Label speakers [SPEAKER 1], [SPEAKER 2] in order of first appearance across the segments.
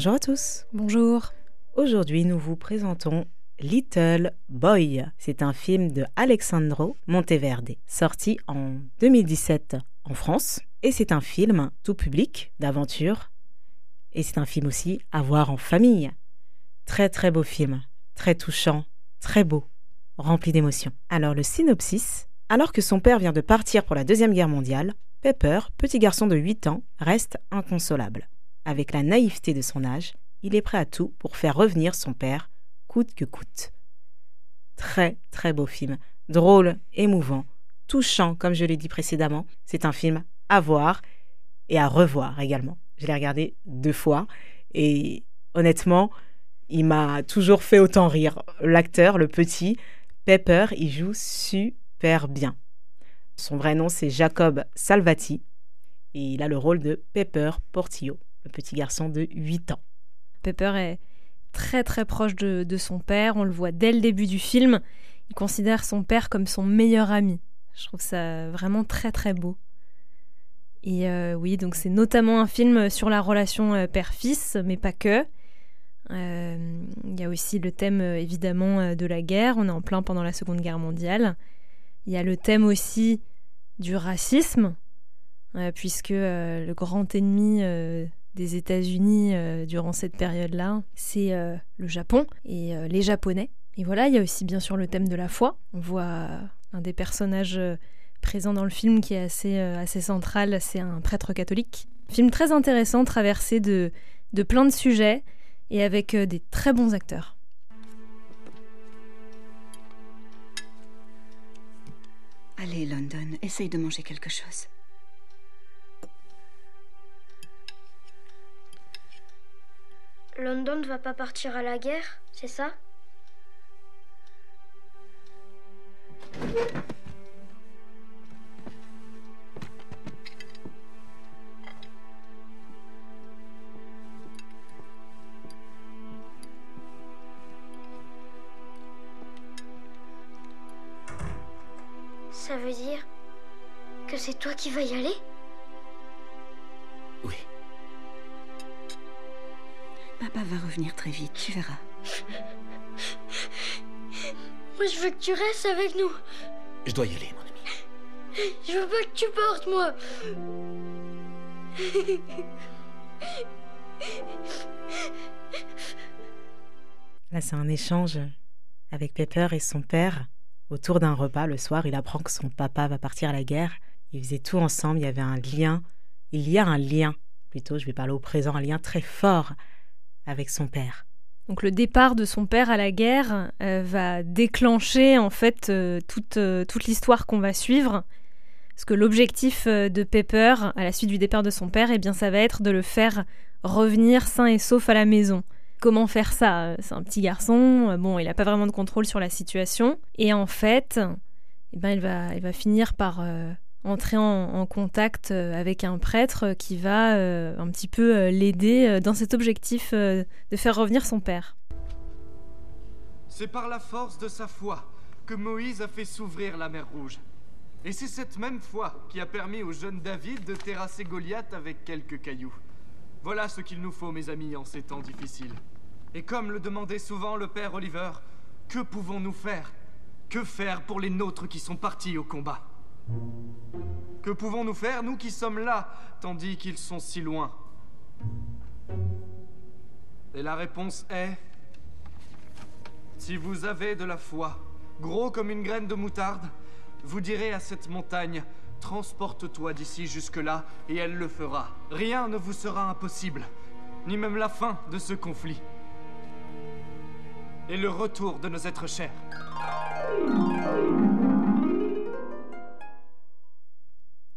[SPEAKER 1] Bonjour à tous.
[SPEAKER 2] Bonjour.
[SPEAKER 1] Aujourd'hui, nous vous présentons Little Boy. C'est un film de Alexandro Monteverde, sorti en 2017 en France. Et c'est un film tout public d'aventure. Et c'est un film aussi à voir en famille. Très très beau film, très touchant, très beau, rempli d'émotions. Alors le synopsis. Alors que son père vient de partir pour la Deuxième Guerre mondiale, Pepper, petit garçon de 8 ans, reste inconsolable. Avec la naïveté de son âge, il est prêt à tout pour faire revenir son père, coûte que coûte. Très très beau film, drôle, émouvant, touchant comme je l'ai dit précédemment. C'est un film à voir et à revoir également. Je l'ai regardé deux fois et honnêtement, il m'a toujours fait autant rire. L'acteur, le petit, Pepper, il joue super bien. Son vrai nom, c'est Jacob Salvati et il a le rôle de Pepper Portillo le petit garçon de 8 ans.
[SPEAKER 2] Pepper est très très proche de, son père, on le voit dès le début du film, il considère son père comme son meilleur ami. Je trouve ça vraiment très très beau. Et euh, oui, donc c'est notamment un film sur la relation euh, père-fils, mais pas que. Euh, il y a aussi le thème évidemment de la guerre, on est en plein pendant la Seconde Guerre mondiale. Il y a le thème aussi du racisme, puisque le grand ennemi des États-Unis euh, durant cette période-là, c'est euh, le Japon et euh, les Japonais. Et voilà, il y a aussi bien sûr le thème de la foi. On voit un des personnages présents dans le film qui est assez, assez central, c'est un prêtre catholique. Film très intéressant, traversé de, de plein de sujets et avec des très bons acteurs.
[SPEAKER 3] Allez, London, essaye de manger quelque chose.
[SPEAKER 4] London ne va pas partir à la guerre, c'est ça? Ça veut dire que c'est toi qui vas y aller?
[SPEAKER 3] Papa va revenir très vite, tu verras.
[SPEAKER 4] Moi, je veux que tu restes avec nous.
[SPEAKER 5] Je dois y aller, mon ami.
[SPEAKER 4] Je veux pas que tu portes, moi.
[SPEAKER 1] Là, c'est un échange avec Pepper et son père. Autour d'un repas, le soir, il apprend que son papa va partir à la guerre. Ils faisaient tout ensemble, il y avait un lien. Il y a un lien, plutôt, je vais parler au présent, un lien très fort avec son père.
[SPEAKER 2] Donc le départ de son père à la guerre euh, va déclencher en fait euh, toute, euh, toute l'histoire qu'on va suivre. Parce que l'objectif de Pepper, à la suite du départ de son père, eh bien ça va être de le faire revenir sain et sauf à la maison. Comment faire ça? C'est un petit garçon, bon, il n'a pas vraiment de contrôle sur la situation. Et en fait, eh ben, il, va, il va finir par entrer en, contact euh, avec un prêtre qui va euh, un petit peu euh, l'aider dans cet objectif de faire revenir son père.
[SPEAKER 6] C'est par la force de sa foi que Moïse a fait s'ouvrir la mer Rouge. Et c'est cette même foi qui a permis au jeune David de terrasser Goliath avec quelques cailloux. Voilà ce qu'il nous faut, mes amis, en ces temps difficiles. Et comme le demandait souvent le père Oliver, que pouvons-nous faire? Que faire pour les nôtres qui sont partis au combat? Que pouvons-nous faire, nous qui sommes là, tandis qu'ils sont si loin? Et la réponse est... Si vous avez de la foi, gros comme une graine de moutarde, vous direz à cette montagne, transporte-toi d'ici jusque-là, et elle le fera. Rien ne vous sera impossible, ni même la fin de ce conflit. Et le retour de nos êtres chers.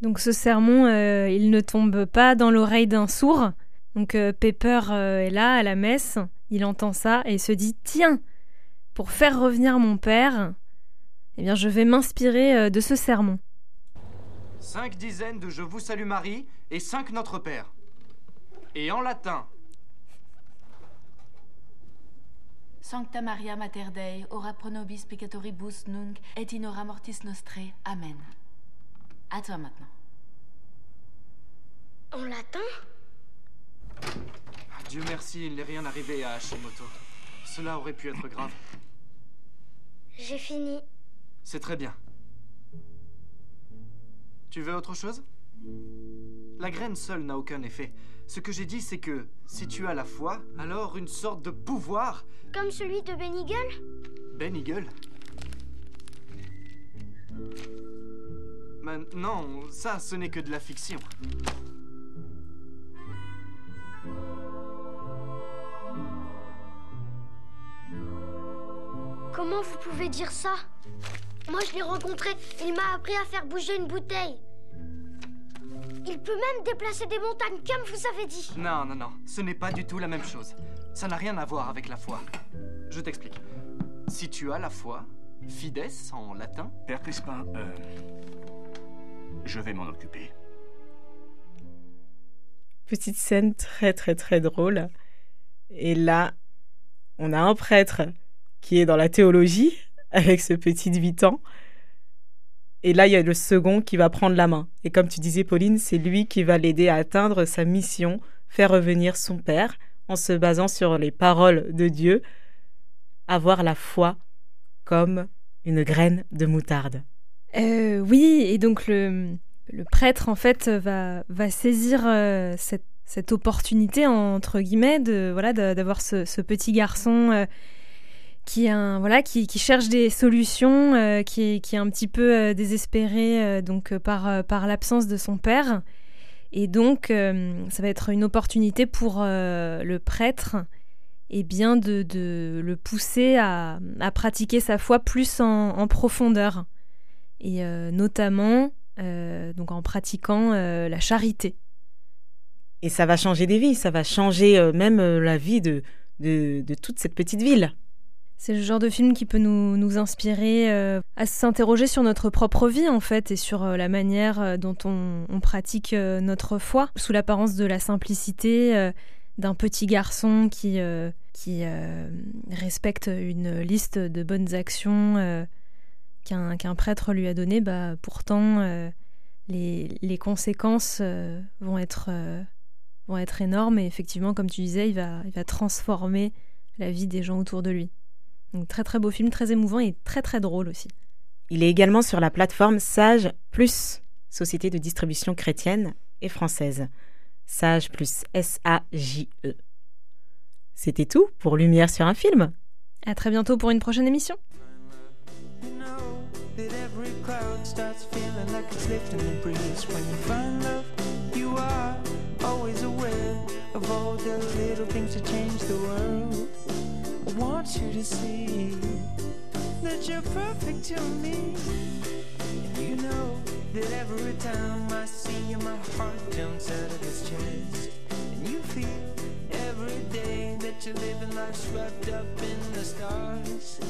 [SPEAKER 2] Donc ce sermon, euh, il ne tombe pas dans l'oreille d'un sourd. Donc euh, Pepper euh, est là à la messe, il entend ça et il se dit Tiens, pour faire revenir mon père, eh bien je vais m'inspirer de ce sermon.
[SPEAKER 6] Cinq dizaines de Je vous salue Marie et cinq Notre Père. Et en latin.
[SPEAKER 7] Sancta Maria Mater Dei, ora pro nobis peccatoribus nunc et in hora mortis nostre. Amen. À toi maintenant.
[SPEAKER 4] En latin
[SPEAKER 6] Dieu merci, il n'est rien arrivé à Hashimoto. Cela aurait pu être grave.
[SPEAKER 4] J'ai fini.
[SPEAKER 6] C'est très bien. Tu veux autre chose? La graine seule n'a aucun effet. Ce que j'ai dit, c'est que si tu as la foi, alors une sorte de pouvoir.
[SPEAKER 4] Comme celui de Ben Eagle?
[SPEAKER 6] Ben Eagle? Mais non, ça, ce n'est que de la fiction.
[SPEAKER 4] Comment vous pouvez dire ça? Moi, je l'ai rencontré. Il m'a appris à faire bouger une bouteille. Il peut même déplacer des montagnes, comme vous avez dit.
[SPEAKER 6] Non, non, non. Ce n'est pas du tout la même chose. Ça n'a rien à voir avec la foi. Je t'explique. Si tu as la foi, fides en latin,
[SPEAKER 5] Père Crispin, euh, je vais m'en occuper.
[SPEAKER 1] Petite scène très très très drôle. Et là, on a un prêtre qui est dans la théologie avec ce petit de 8 ans. Et là, il y a le second qui va prendre la main. Et comme tu disais, Pauline, c'est lui qui va l'aider à atteindre sa mission, faire revenir son père, en se basant sur les paroles de Dieu, avoir la foi comme une graine de moutarde.
[SPEAKER 2] Euh, oui, et donc le, prêtre, en fait, va, saisir euh, cette, opportunité, entre guillemets, de voilà d'avoir ce, ce petit garçon euh, qui, un, voilà, qui, cherche des solutions, qui, est, un petit peu désespéré donc, par, l'absence de son père. Et donc, ça va être une opportunité pour le prêtre et bien de, le pousser à, pratiquer sa foi plus en profondeur. Et euh, notamment euh, donc en pratiquant euh, la charité.
[SPEAKER 1] Et ça va changer des vies, ça va changer même la vie de, de, de toute cette petite ville.
[SPEAKER 2] C'est le genre de film qui peut nous, nous inspirer euh, à s'interroger sur notre propre vie en fait et sur euh, la manière dont on, on pratique euh, notre foi sous l'apparence de la simplicité d'un petit garçon qui, qui respecte une liste de bonnes actions qu'un prêtre lui a données. Bah, pourtant, euh, les, les conséquences euh, vont, être, euh, vont être énormes et effectivement, comme tu disais, il va, il va transformer la vie des gens autour de lui. Donc très très beau film, très émouvant et très très drôle aussi.
[SPEAKER 1] Il est également sur la plateforme Sage Plus, société de distribution chrétienne et française. Sage plus S-A-J-E. C'était tout pour Lumière sur un film.
[SPEAKER 2] À très bientôt pour une prochaine émission.
[SPEAKER 8] cloud starts feeling like it's lifting the breeze. When you find love, you are always aware of all the little things that change the world. I want you to see that you're perfect to me. And you know that every time I see you, my heart jumps out of its chest. And you feel every day that you're living life swept up in the stars.